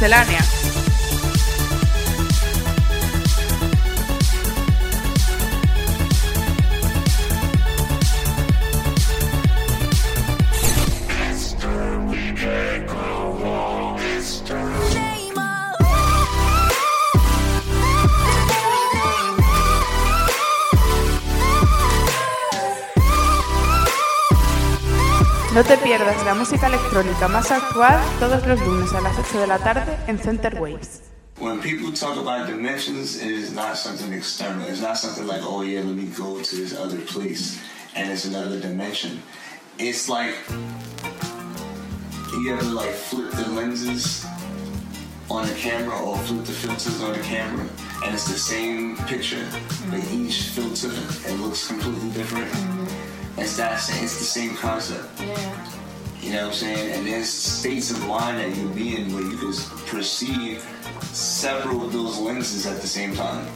Miscelánea. La música electrónica más actual todos los lunes a las 8 de la tarde en Center Waves. When people talk about dimensions, it is not something external. It's not something like, oh yeah, let me go to this other place and it's another dimension. It's like you have to like flip the lenses on the camera or flip the filters on the camera and it's the same picture, but each filter it looks completely different. Mm-hmm. It's that it's the same concept. Yeah. You know what I'm saying? And there's states of mind that you be in where you can perceive several of those lenses at the same time.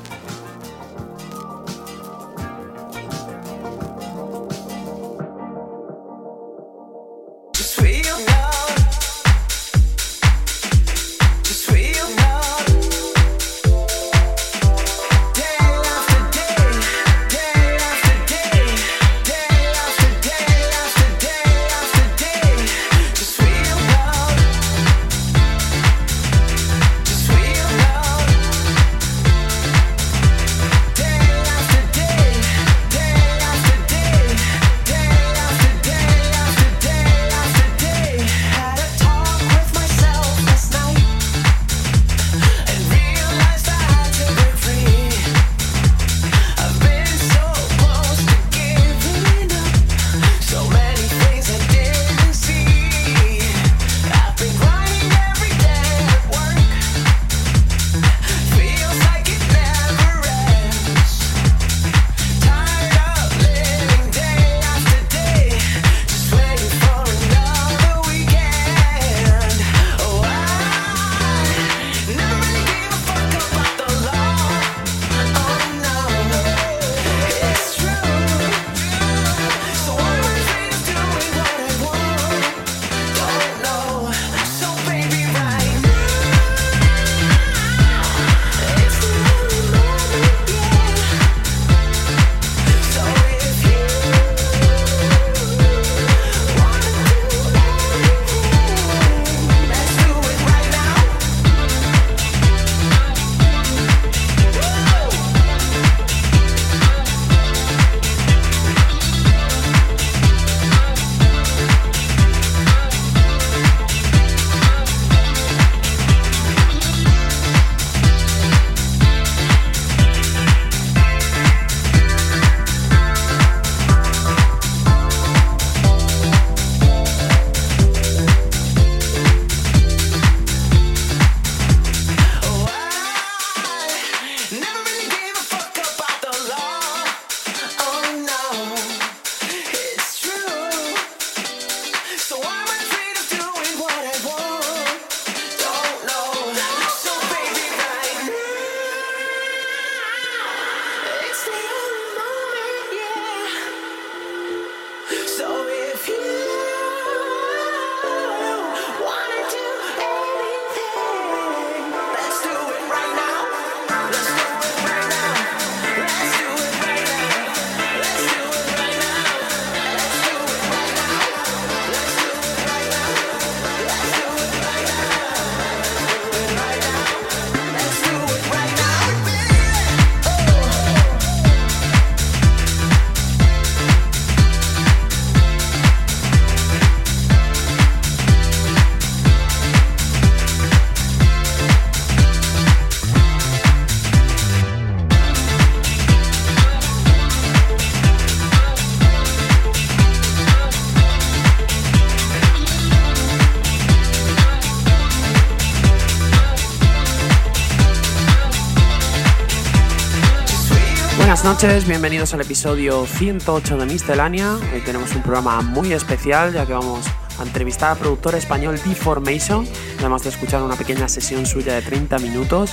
Noches, bienvenidos al episodio 108 de Miscelánea. Hoy tenemos un programa muy especial ya que vamos a entrevistar al productor español Deformation, además de escuchar una pequeña sesión suya de 30 minutos.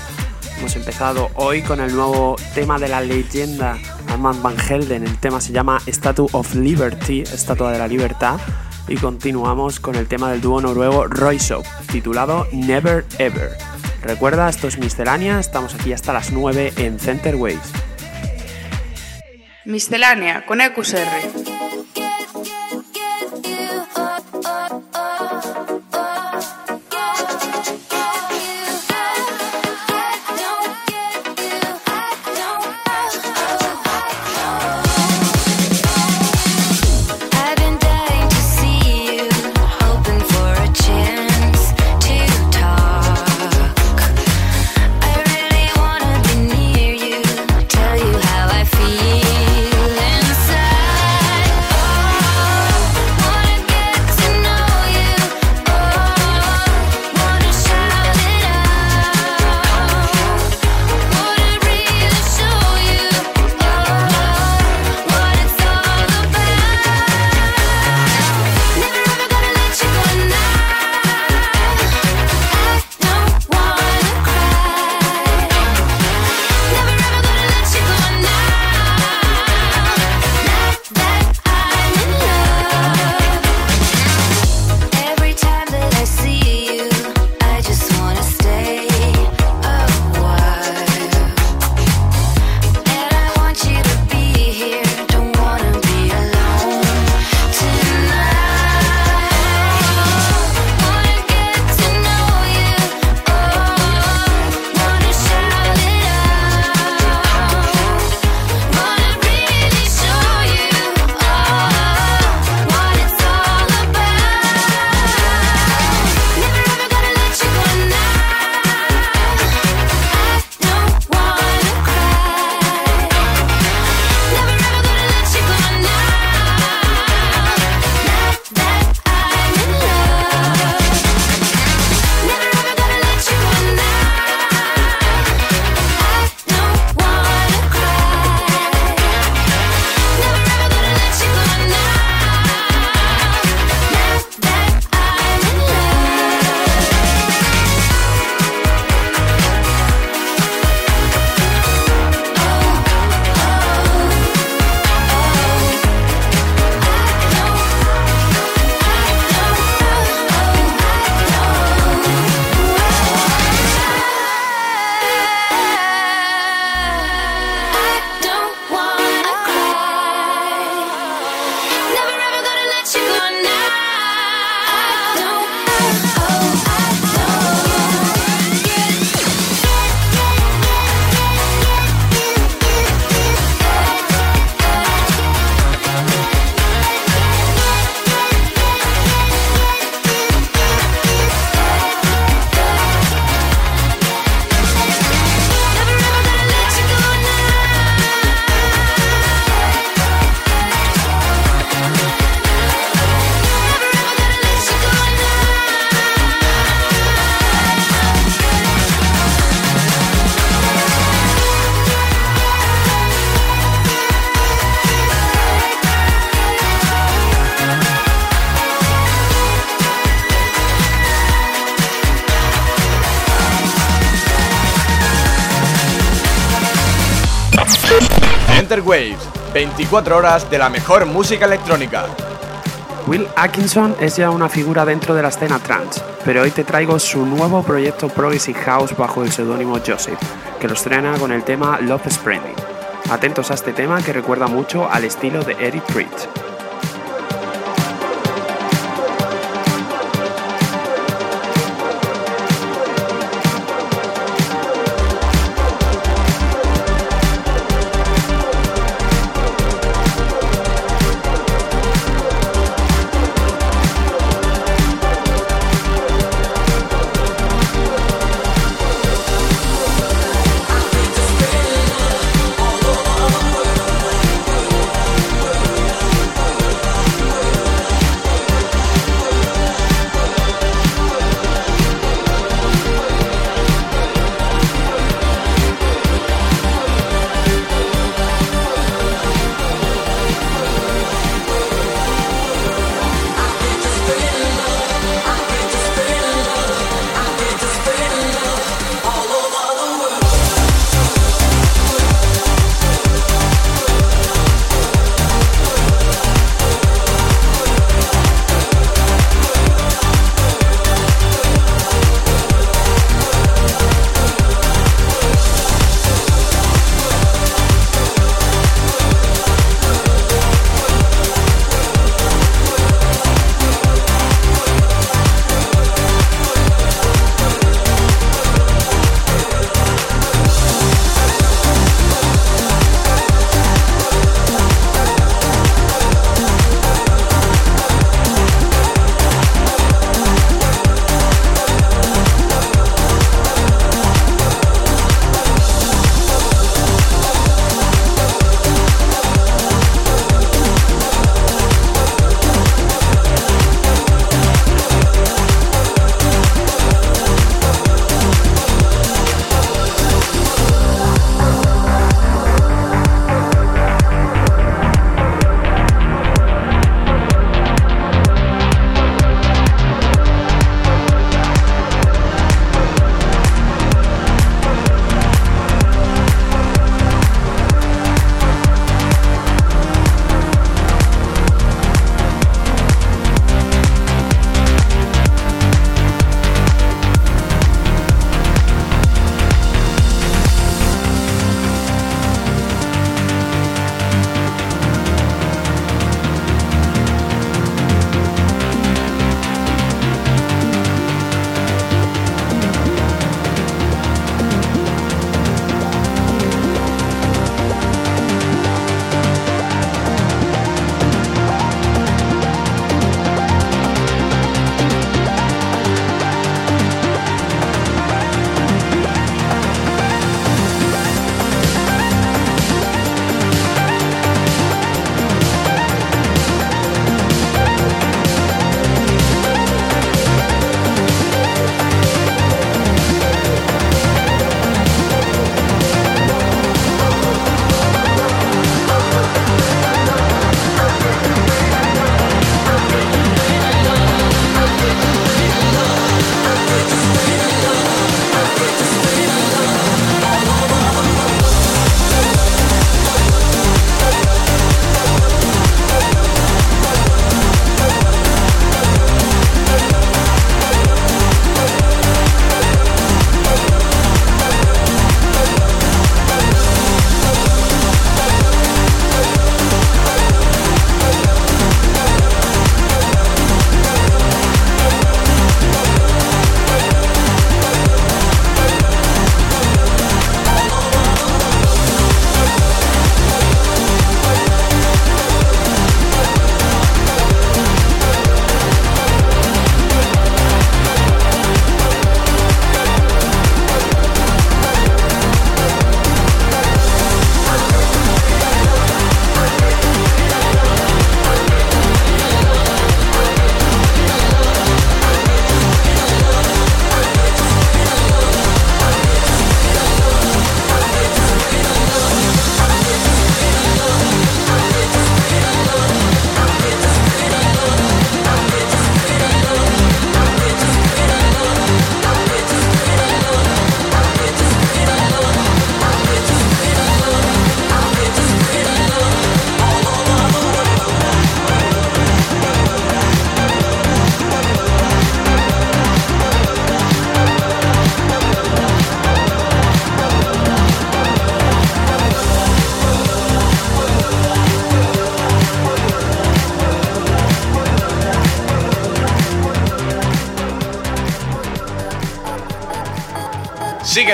Hemos empezado hoy con el nuevo tema de la leyenda Armand Van Helden, el tema se llama Statue of Liberty, Estatua de la Libertad, y continuamos con el tema del dúo noruego Royshop, titulado Never Ever. Recuerda, esto es Miscelánea, estamos aquí hasta las 9 en Center Waves. Miscelánea con EQSR. 24 horas de la mejor música electrónica. Will Atkinson es ya una figura dentro de la escena trance, pero hoy te traigo su nuevo proyecto Progressive House bajo el seudónimo Joseph, que lo estrena con el tema Love Spreading. Atentos a este tema que recuerda mucho al estilo de Eric Pritch.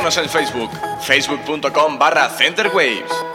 Síguenos en Facebook, facebook.com barra centerwaves.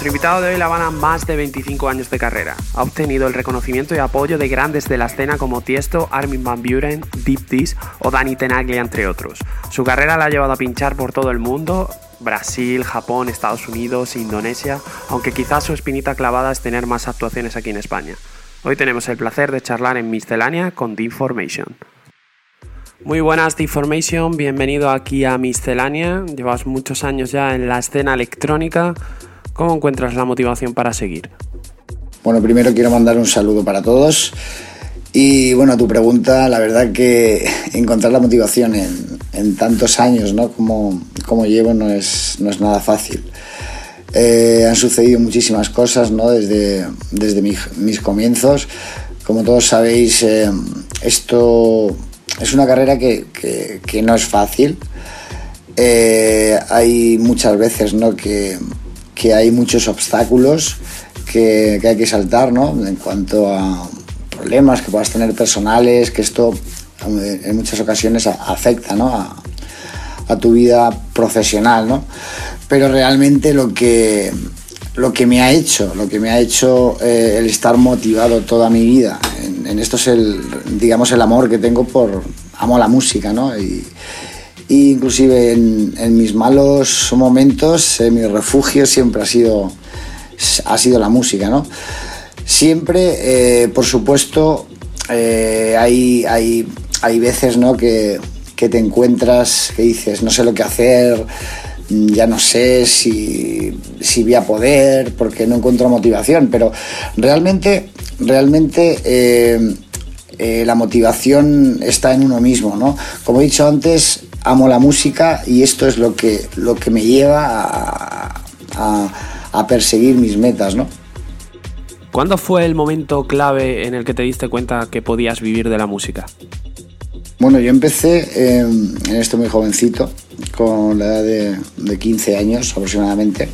Nuestro invitado de hoy la Habana más de 25 años de carrera. Ha obtenido el reconocimiento y apoyo de grandes de la escena como Tiesto, Armin van Buren, Deep Dish o Danny Tenaglia, entre otros. Su carrera la ha llevado a pinchar por todo el mundo, Brasil, Japón, Estados Unidos, Indonesia, aunque quizás su espinita clavada es tener más actuaciones aquí en España. Hoy tenemos el placer de charlar en Miscelánea con Deformation. Muy buenas Deformation, bienvenido aquí a Miscelánea. Llevas muchos años ya en la escena electrónica. ¿Cómo encuentras la motivación para seguir? Bueno, primero quiero mandar un saludo para todos. Y bueno, tu pregunta, la verdad que encontrar la motivación en, en tantos años ¿no? como, como llevo no es, no es nada fácil. Eh, han sucedido muchísimas cosas ¿no? desde, desde mi- mis comienzos, como todos sabéis, eh, esto es una carrera que, que- que no es fácil. Eh, hay muchas veces ¿no? que, que hay muchos obstáculos que, hay que saltar ¿no? en cuanto a problemas que puedas tener personales, que esto eh, en muchas ocasiones afecta ¿no? a, a tu vida profesional, ¿no? Pero realmente lo que, lo que me ha hecho, lo que me ha hecho eh, el estar motivado toda mi vida, en, en esto es el, digamos, el amor que tengo por, amo la música, ¿no? Y, y inclusive en, mis malos momentos, eh, mi refugio siempre ha sido, ha sido la música, ¿no? Siempre, eh, por supuesto, eh, hay, hay, hay veces ¿no? que, que te encuentras, que dices, no sé lo que hacer, ya no sé si, si voy a poder, porque no encuentro motivación, pero realmente, realmente eh, la motivación está en uno mismo, ¿no? Como he dicho antes, amo la música y esto es lo que, lo que me lleva a, a- a perseguir mis metas, ¿no? ¿Cuándo fue el momento clave en el que te diste cuenta que podías vivir de la música? Bueno, yo empecé eh, en esto muy jovencito, con la edad de, de 15 años aproximadamente.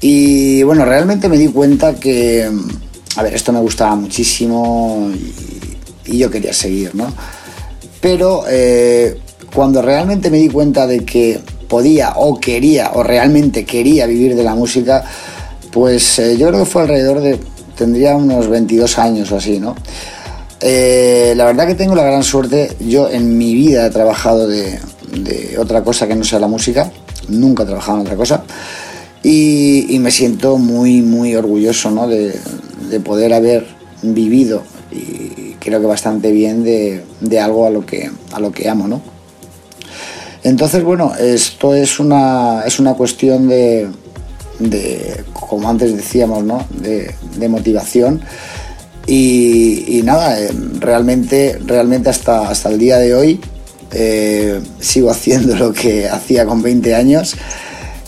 Y bueno, realmente me di cuenta que, a ver, esto me gustaba muchísimo y, y yo quería seguir, ¿no? Pero eh, cuando realmente me di cuenta de que podía o quería o realmente quería vivir de la música, pues eh, yo creo que fue alrededor de, tendría unos 22 años o así, ¿no? Eh, la verdad que tengo la gran suerte, yo en mi vida he trabajado de, otra cosa que no sea la música, nunca he trabajado en otra cosa, y, me siento muy, muy orgulloso ¿no? de, de poder haber vivido, y creo que bastante bien, de, de algo a lo, que, a lo que amo, ¿no? Entonces, bueno, esto es una, es una cuestión de, como antes decíamos, ¿no? de, motivación. Y, y nada, eh, realmente, realmente hasta, hasta el día de hoy eh, sigo haciendo lo que hacía con 20 años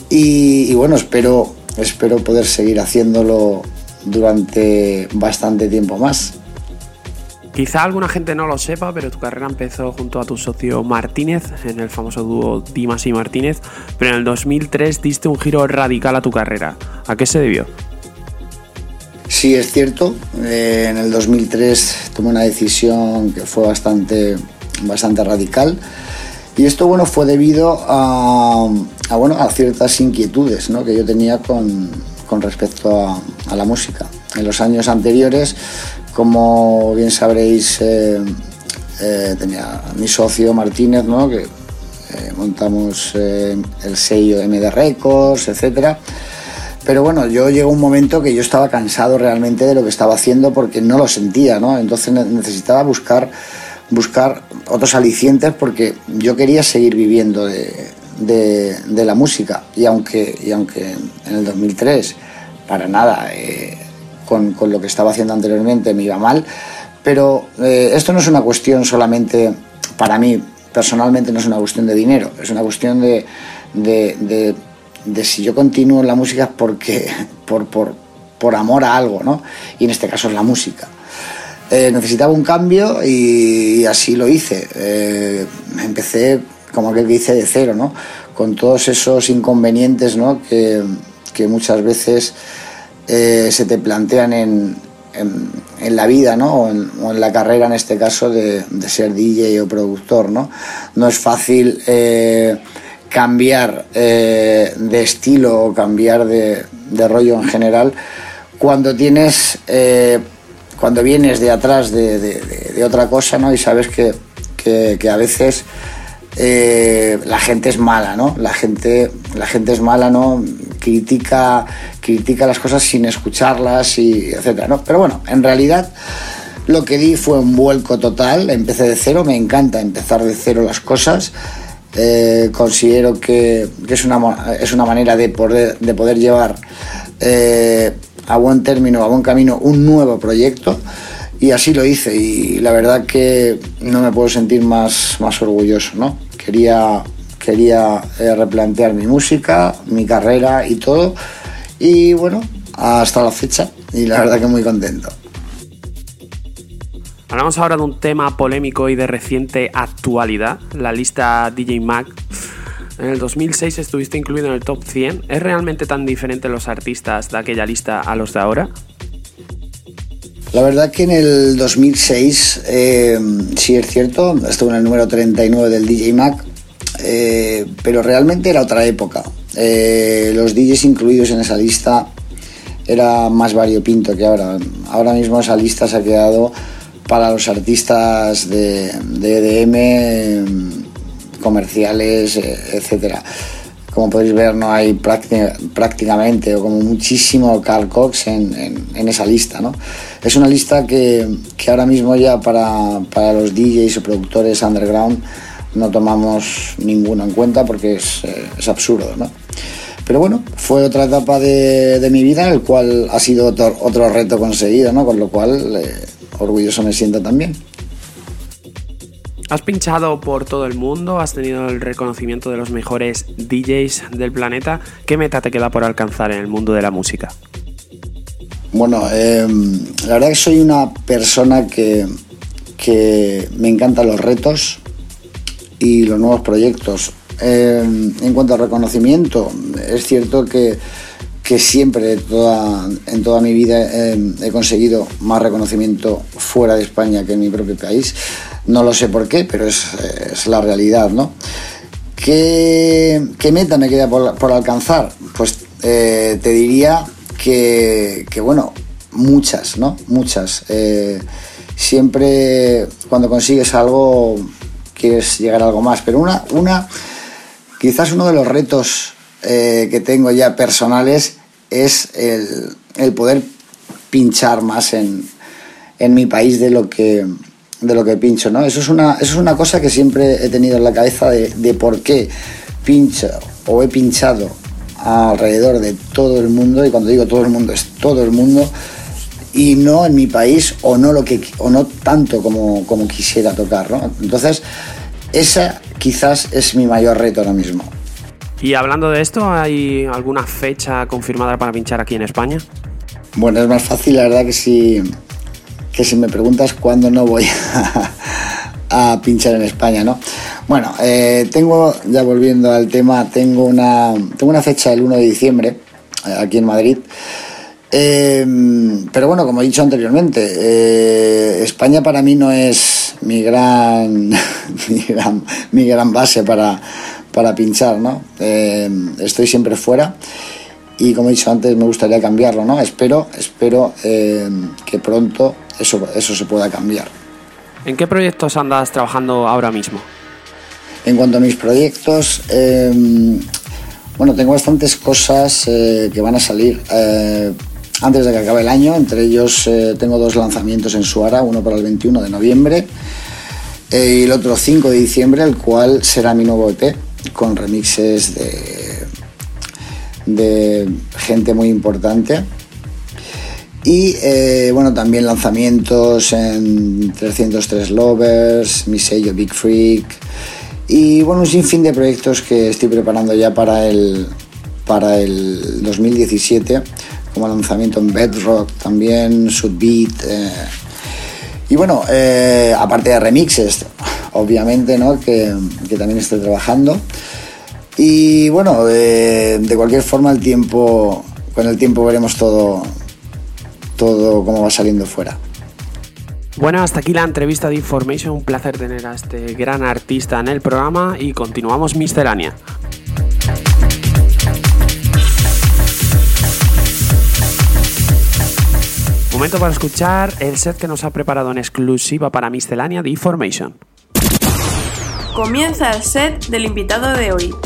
y, y bueno, espero, espero poder seguir haciéndolo durante bastante tiempo más. Quizá alguna gente no lo sepa, pero tu carrera empezó junto a tu socio Martínez en el famoso dúo Dimas y Martínez, pero en el 2003 diste un giro radical a tu carrera. ¿A qué se debió? Sí, es cierto. eh, en el 2003 tomé una decisión que fue bastante, bastante radical. Y esto bueno, fue debido a, bueno, a ciertas inquietudes ¿no? que yo tenía con, con respecto a, a la música. En los años anteriores, como bien sabréis, eh, eh, tenía mi socio Martínez, ¿no? que eh, montamos el sello MD Records, etcétera. Pero bueno, yo llegó un momento que yo estaba cansado realmente de lo que estaba haciendo porque no lo sentía, ¿no? Entonces ne- necesitaba buscar, buscar otros alicientes porque yo quería seguir viviendo de, la música. Y aunque, y aunque en el 2003, para nada, con, con lo que estaba haciendo anteriormente me iba mal, pero eh, esto no es una cuestión solamente para mí, personalmente no es una cuestión de dinero, es una cuestión de, de- de- de si yo continúo en la música porque, por, por, por amor a algo, ¿no? Y en este caso es la música. Eh, necesitaba un cambio y, así lo hice. Eh, empecé como aquel que hice de cero, ¿no? Con todos esos inconvenientes, ¿no? Que, que muchas veces eh, se te plantean en, en, la vida, ¿no? O en, la carrera, en este caso, de, ser DJ o productor, ¿no? No es fácil eh, cambiar eh, de estilo o cambiar de, rollo en general cuando tienes cuando vienes de atrás de, de- otra cosa ¿no? y sabes que, que- a veces la gente es mala ¿no? la gente la gente es mala no critica critica las cosas sin escucharlas y etcétera ¿no? pero bueno en realidad lo que di fue un vuelco total, empecé de cero, me encanta empezar de cero las cosas. Eh, considero que, es, una, es una manera de poder, de poder llevar eh, a buen término, a buen camino, un nuevo proyecto. Y así lo hice y la verdad que no me puedo sentir más, más orgulloso. ¿no? Quería, quería eh, replantear mi música, mi carrera y todo. Y bueno, hasta la fecha y la verdad que muy contento. Hablamos ahora de un tema polémico y de reciente actualidad, la lista DJ Mag. En el 2006 estuviste incluido en el top 100. ¿Es realmente tan diferente los artistas de aquella lista a los de ahora? La verdad que en el 2006, eh, sí es cierto, estuve en el número 39 del DJ Mag, eh, pero realmente era otra época. Eh, los DJs incluidos en esa lista era más variopinto que ahora. Ahora mismo esa lista se ha quedado para los artistas de, EDM, eh, comerciales, eh, etcétera. Como podéis ver, no hay prácti- prácticamente o como muchísimo Carl Cox en, en- en esa lista. ¿no? Es una lista que, que ahora mismo ya para, para los DJs o productores underground no tomamos ninguno en cuenta porque es, eh, es absurdo. ¿no? Pero bueno, fue otra etapa de, de mi vida, el cual ha sido otro, otro reto conseguido, ¿no? con lo cual eh, orgulloso me siento también. Has pinchado por todo el mundo, has tenido el reconocimiento de los mejores DJs del planeta. ¿Qué meta te queda por alcanzar en el mundo de la música? Bueno, eh, la verdad que soy una persona que, que me encantan los retos y los nuevos proyectos. Eh, en cuanto al reconocimiento, es cierto que, que siempre, en toda mi vida, eh, he conseguido más reconocimiento fuera de España que en mi propio país. No lo sé por qué, pero es, la realidad, ¿no? ¿Qué, qué meta me queda por, por alcanzar? Pues eh, te diría que, que, bueno, muchas, ¿no? Muchas. Eh, siempre cuando consigues algo quieres llegar a algo más, pero una, una quizás uno de los retos eh, que tengo ya personales es el, el poder pinchar más en, en mi país de lo que de lo que pincho, ¿no? Eso es una, eso es una cosa que siempre he tenido en la cabeza de, de por qué pincho o he pinchado alrededor de todo el mundo, y cuando digo todo el mundo es todo el mundo, y no en mi país o no, lo que, o no tanto como, como quisiera tocar, ¿no? Entonces, esa quizás es mi mayor reto ahora mismo. Y hablando de esto, ¿hay alguna fecha confirmada para pinchar aquí en España? Bueno, es más fácil, la verdad, que si, que si me preguntas cuándo no voy a, a pinchar en España, ¿no? Bueno, eh, tengo, ya volviendo al tema, tengo una, tengo una fecha el 1 de diciembre eh, aquí en Madrid. Eh, pero bueno, como he dicho anteriormente, eh, España para mí no es mi gran, mi gran, mi gran base para, para pinchar, ¿no? Eh, estoy siempre fuera y como he dicho antes me gustaría cambiarlo, ¿no? Espero, espero eh, que pronto eso, eso se pueda cambiar. ¿En qué proyectos andas trabajando ahora mismo? En cuanto a mis proyectos, bueno, tengo bastantes cosas eh, que van a salir eh, antes de que acabe el año. Entre ellos eh, tengo dos lanzamientos en Suara, uno para el 21 de noviembre eh, y el otro 5 de diciembre, el cual será mi nuevo EP con remixes de, gente muy importante. Y eh, bueno, también lanzamientos en 303 Lovers, mi sello Big Freak. Y bueno, un sinfín de proyectos que estoy preparando ya para el, para el 2017, como lanzamiento en Bedrock también, Sudbeat. Eh, y bueno, eh, aparte de remixes, obviamente, ¿no? Que, que también estoy trabajando. Y bueno, de cualquier forma, el tiempo, con el tiempo veremos todo, todo cómo va saliendo fuera. Bueno, hasta aquí la entrevista de Information. Un placer tener a este gran artista en el programa y continuamos miscelánea. Momento para escuchar el set que nos ha preparado en exclusiva para miscelánea de Information. Comienza el set del invitado de hoy.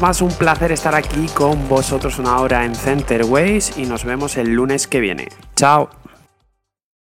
más, un placer estar aquí con vosotros una hora en Center Ways y nos vemos el lunes que viene. Chao.